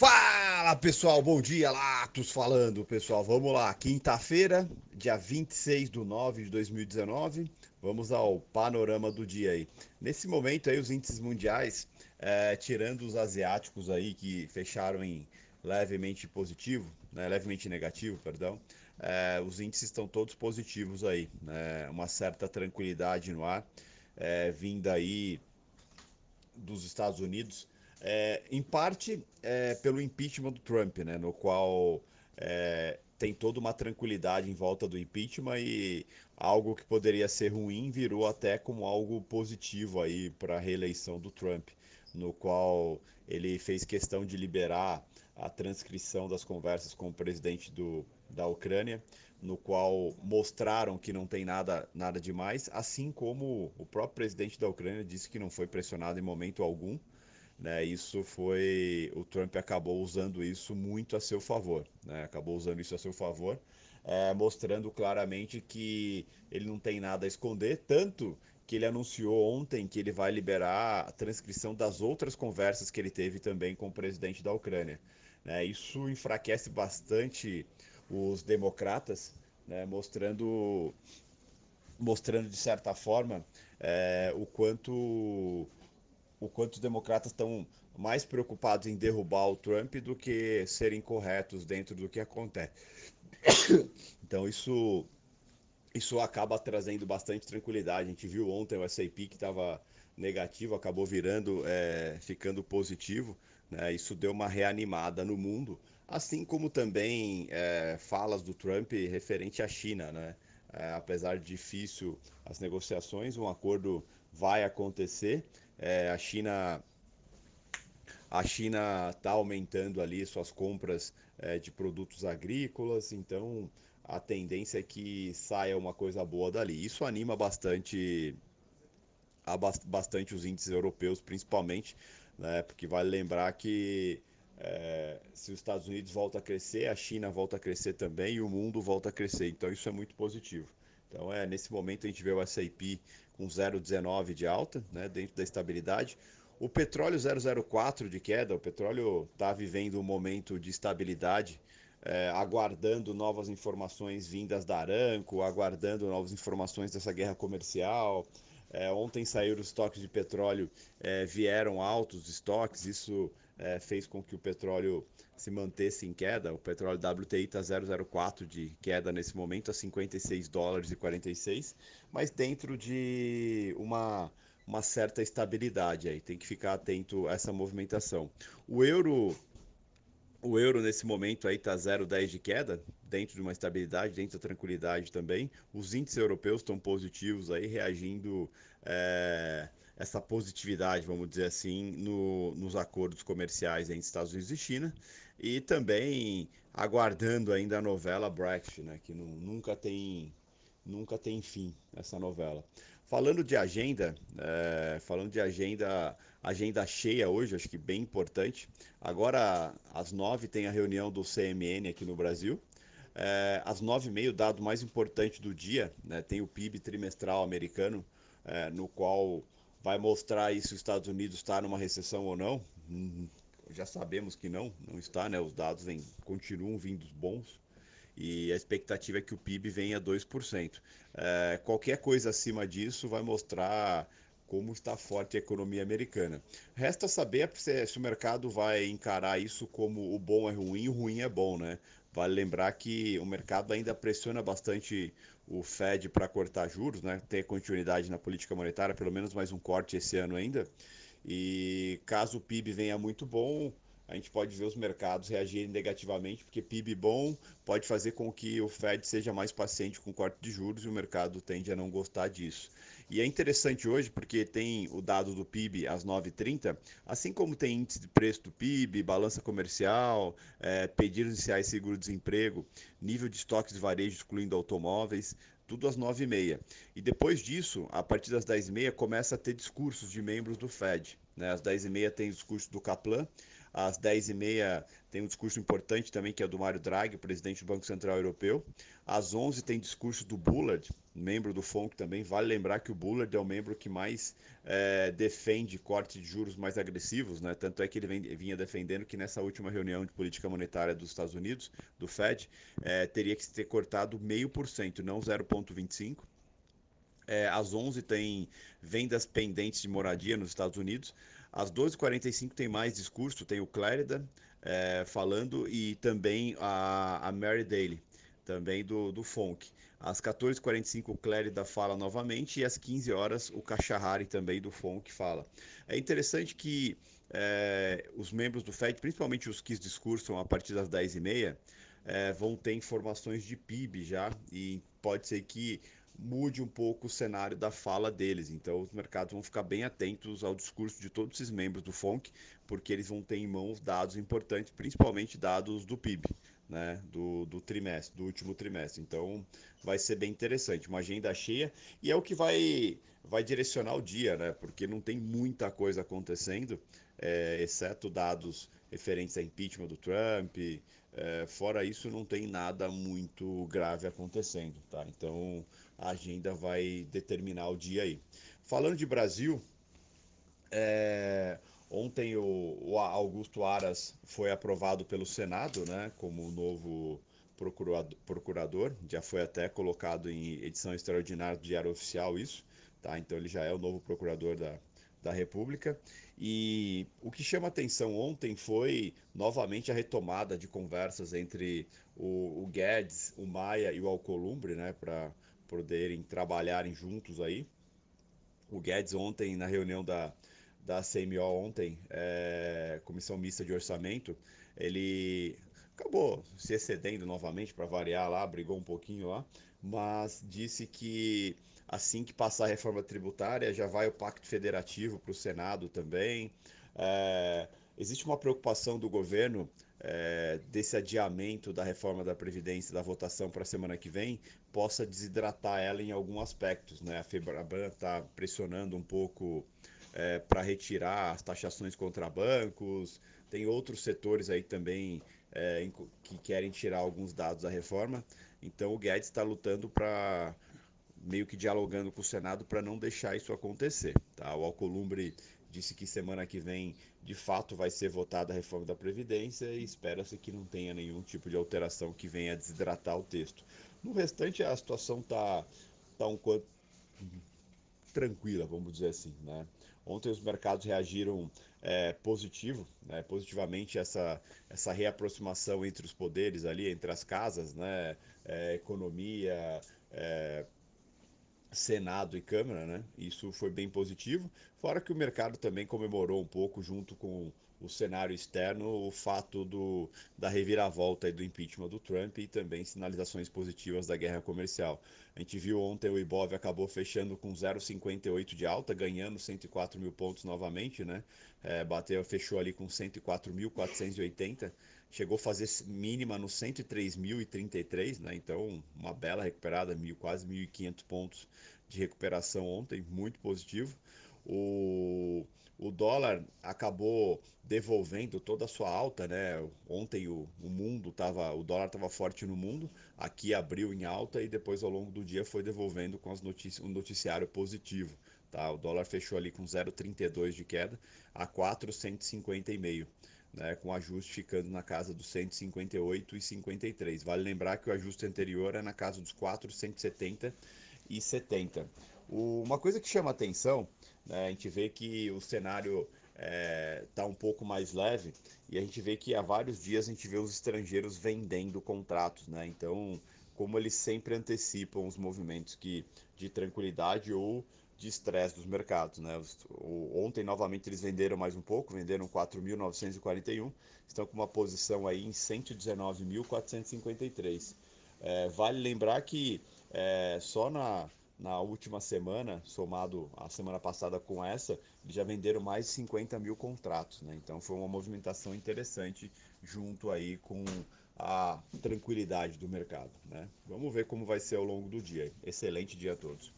Fala pessoal, bom dia, Latos falando pessoal, vamos lá, quinta-feira, dia 26 de 9 de 2019, vamos ao panorama do dia aí. Nesse momento aí os índices mundiais, é, tirando os asiáticos aí que fecharam em levemente positivo, né, levemente negativo, perdão, é, os índices estão todos positivos aí, né, uma certa tranquilidade no ar, é, vinda aí dos Estados Unidos, é, em parte é, pelo impeachment do Trump, né, no qual é, tem toda uma tranquilidade em volta do impeachment e algo que poderia ser ruim virou até como algo positivo aí para a reeleição do Trump, no qual ele fez questão de liberar a transcrição das conversas com o presidente do, da Ucrânia, no qual mostraram que não tem nada, nada demais, assim como o próprio presidente da Ucrânia disse que não foi pressionado em momento algum né, isso foi. O Trump acabou usando isso muito a seu favor. Né, acabou usando isso a seu favor, é, mostrando claramente que ele não tem nada a esconder, tanto que ele anunciou ontem que ele vai liberar a transcrição das outras conversas que ele teve também com o presidente da Ucrânia. Né, isso enfraquece bastante os democratas, né, mostrando, mostrando de certa forma é, o quanto o quanto os democratas estão mais preocupados em derrubar o Trump do que serem corretos dentro do que acontece. Então isso isso acaba trazendo bastante tranquilidade. A gente viu ontem o S&P que estava negativo, acabou virando, é, ficando positivo. Né? Isso deu uma reanimada no mundo, assim como também é, falas do Trump referente à China. Né? É, apesar de difícil as negociações, um acordo vai acontecer é, a China a China está aumentando ali suas compras é, de produtos agrícolas, então a tendência é que saia uma coisa boa dali. Isso anima bastante, bastante os índices europeus, principalmente, né, porque vale lembrar que é, se os Estados Unidos volta a crescer, a China volta a crescer também e o mundo volta a crescer. Então isso é muito positivo. Então é nesse momento a gente vê o S&P com 0,19 de alta, né, dentro da estabilidade. O petróleo 0,04 de queda, o petróleo está vivendo um momento de estabilidade, é, aguardando novas informações vindas da Aranco, aguardando novas informações dessa guerra comercial. É, ontem saíram os estoques de petróleo, é, vieram altos estoques, isso é, fez com que o petróleo se mantesse em queda. O petróleo WTI está 0,04 de queda nesse momento, a 56 dólares e 46, mas dentro de uma, uma certa estabilidade aí. Tem que ficar atento a essa movimentação. O euro o euro nesse momento aí está 0,10 de queda, dentro de uma estabilidade, dentro da tranquilidade também. Os índices europeus estão positivos aí, reagindo é, essa positividade, vamos dizer assim, no, nos acordos comerciais entre Estados Unidos e China. E também aguardando ainda a novela Brexit, né, que não, nunca tem nunca tem fim essa novela. Falando de agenda, é, falando de agenda, agenda cheia hoje, acho que bem importante. Agora, às nove tem a reunião do CMN aqui no Brasil. É, às nove e meia, o dado mais importante do dia, né, tem o PIB trimestral americano, é, no qual vai mostrar aí se os Estados Unidos está numa recessão ou não. Hum, já sabemos que não, não está, né? Os dados vem, continuam vindo bons e a expectativa é que o PIB venha a 2%. É, qualquer coisa acima disso vai mostrar como está forte a economia americana. Resta saber se, se o mercado vai encarar isso como o bom é ruim o ruim é bom, né? Vale lembrar que o mercado ainda pressiona bastante o Fed para cortar juros, né? ter continuidade na política monetária, pelo menos mais um corte esse ano ainda. E caso o PIB venha muito bom, a gente pode ver os mercados reagirem negativamente, porque PIB bom pode fazer com que o Fed seja mais paciente com o corte de juros e o mercado tende a não gostar disso. E é interessante hoje porque tem o dado do PIB às 9h30, assim como tem índice de preço do PIB, balança comercial, é, pedidos iniciais seguro-desemprego, nível de estoques de varejo excluindo automóveis, tudo às 9h30. E depois disso, a partir das 10h30, começa a ter discursos de membros do Fed. Né? Às 10h30 tem o discurso do Kaplan, às 10h30 tem um discurso importante também, que é do Mário Draghi, presidente do Banco Central Europeu. Às 11 tem discurso do Bullard, membro do FONC também. Vale lembrar que o Bullard é o membro que mais é, defende corte de juros mais agressivos, né? Tanto é que ele vem, vinha defendendo que nessa última reunião de política monetária dos Estados Unidos, do Fed, é, teria que ter cortado meio por cento, não 0,25. É, às 11 tem vendas pendentes de moradia nos Estados Unidos. Às 12h45 tem mais discurso, tem o Clarida é, falando e também a, a Mary Daly, também do, do FONC. Às 14h45 o Clérida fala novamente e às 15 horas o Cachahari também do FONC fala. É interessante que é, os membros do FED, principalmente os que discursam a partir das 10h30, é, vão ter informações de PIB já e pode ser que mude um pouco o cenário da fala deles. Então, os mercados vão ficar bem atentos ao discurso de todos esses membros do FONC, porque eles vão ter em mãos dados importantes, principalmente dados do PIB, né, do, do trimestre, do último trimestre. Então, vai ser bem interessante, uma agenda cheia e é o que vai vai direcionar o dia, né? Porque não tem muita coisa acontecendo, é, exceto dados referentes a impeachment do Trump. É, fora isso, não tem nada muito grave acontecendo, tá? Então, a agenda vai determinar o dia aí. Falando de Brasil, é, ontem o, o, Augusto Aras foi aprovado pelo Senado, né, como novo procurador, procurador, já foi até colocado em edição extraordinária do Diário Oficial isso, tá? Então ele já é o novo procurador da, da República. E o que chama atenção ontem foi novamente a retomada de conversas entre o, o Guedes, o Maia e o Alcolumbre, né, para poderem trabalharem juntos aí. O Guedes ontem, na reunião da, da CMO ontem, é, Comissão Mista de Orçamento, ele acabou se excedendo novamente para variar lá, brigou um pouquinho lá, mas disse que assim que passar a reforma tributária já vai o Pacto Federativo para o Senado também. É, existe uma preocupação do governo é, desse adiamento da reforma da Previdência, da votação para a semana que vem, possa desidratar ela em alguns aspectos. Né? A Febraban está pressionando um pouco é, para retirar as taxações contra bancos, tem outros setores aí também é, que querem tirar alguns dados da reforma. Então o Guedes está lutando para meio que dialogando com o Senado para não deixar isso acontecer. Tá? O Alcolumbre disse que semana que vem de fato vai ser votada a reforma da Previdência e espera-se que não tenha nenhum tipo de alteração que venha desidratar o texto. No restante, a situação está tá um quanto tranquila, vamos dizer assim. Né? Ontem os mercados reagiram é, positivo, né? positivamente essa, essa reaproximação entre os poderes ali, entre as casas, né? É, economia, é, Senado e Câmara, né? Isso foi bem positivo. Fora que o mercado também comemorou um pouco, junto com o cenário externo, o fato do, da reviravolta e do impeachment do Trump e também sinalizações positivas da guerra comercial. A gente viu ontem o Ibov acabou fechando com 0,58 de alta, ganhando 104 mil pontos novamente, né? É, bateu, fechou ali com 104.480 chegou a fazer mínima no 103.033, né? Então, uma bela recuperada, mil, quase 1.500 pontos de recuperação ontem, muito positivo. O, o dólar acabou devolvendo toda a sua alta, né? Ontem o, o mundo tava, o dólar estava forte no mundo, aqui abriu em alta e depois ao longo do dia foi devolvendo com as notícias, um noticiário positivo. Tá? O dólar fechou ali com 0,32 de queda a 4,150,5 né, com ajuste ficando na casa dos 158 e 53. Vale lembrar que o ajuste anterior é na casa dos 470 e 70. O, uma coisa que chama atenção, né, a gente vê que o cenário está é, tá um pouco mais leve e a gente vê que há vários dias a gente vê os estrangeiros vendendo contratos, né? Então, como eles sempre antecipam os movimentos que de tranquilidade ou de estresse dos mercados. Né? Ontem, novamente, eles venderam mais um pouco, venderam 4.941, estão com uma posição aí em 119.453. É, vale lembrar que é, só na, na última semana, somado a semana passada com essa, já venderam mais de 50 mil contratos. Né? Então foi uma movimentação interessante junto aí com a tranquilidade do mercado. Né? Vamos ver como vai ser ao longo do dia. Excelente dia a todos.